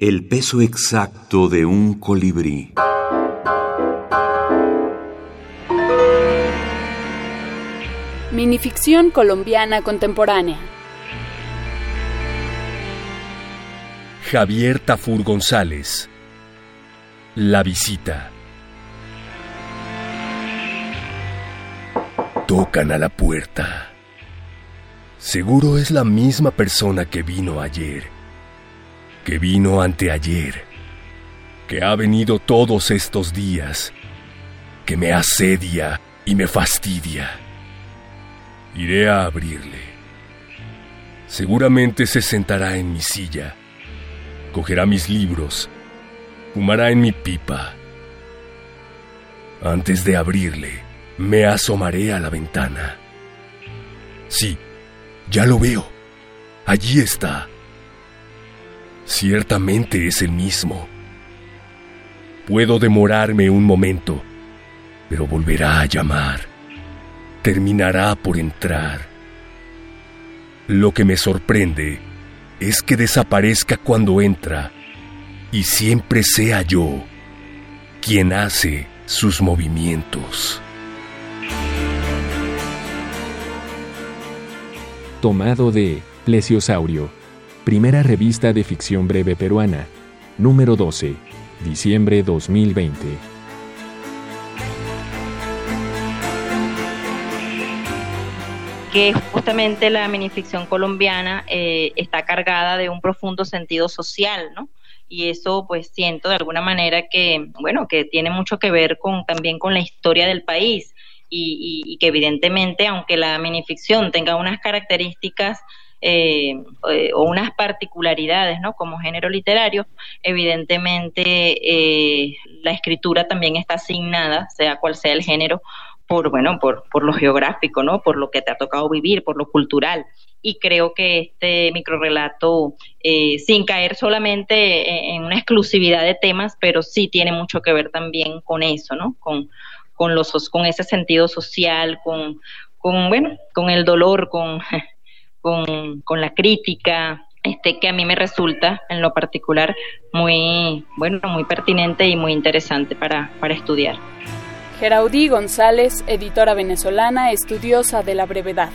El peso exacto de un colibrí. Minificción colombiana contemporánea. Javier Tafur González. La visita. Tocan a la puerta. Seguro es la misma persona que vino ayer, que vino anteayer, que ha venido todos estos días, que me asedia y me fastidia. Iré a abrirle. Seguramente se sentará en mi silla, cogerá mis libros, fumará en mi pipa. Antes de abrirle, me asomaré a la ventana. Sí, ya lo veo. Allí está. Ciertamente es el mismo. Puedo demorarme un momento, pero volverá a llamar. Terminará por entrar. Lo que me sorprende es que desaparezca cuando entra y siempre sea yo quien hace sus movimientos. Tomado de Plesiosaurio, primera revista de ficción breve peruana, número 12, diciembre 2020. que justamente la minificción colombiana eh, está cargada de un profundo sentido social, ¿no? Y eso pues siento de alguna manera que, bueno, que tiene mucho que ver con también con la historia del país y, que evidentemente, aunque la minificción tenga unas características eh, eh, o unas particularidades, ¿no? Como género literario, evidentemente eh, la escritura también está asignada, sea cual sea el género, por bueno, por, por lo geográfico, ¿no? Por lo que te ha tocado vivir, por lo cultural. Y creo que este microrelato, eh, sin caer solamente en una exclusividad de temas, pero sí tiene mucho que ver también con eso, ¿no? Con, con, los, con ese sentido social, con, con, bueno, con el dolor, con, con, con la crítica, este, que a mí me resulta en lo particular muy, bueno, muy pertinente y muy interesante para, para estudiar. Geraudí González, editora venezolana, estudiosa de la brevedad.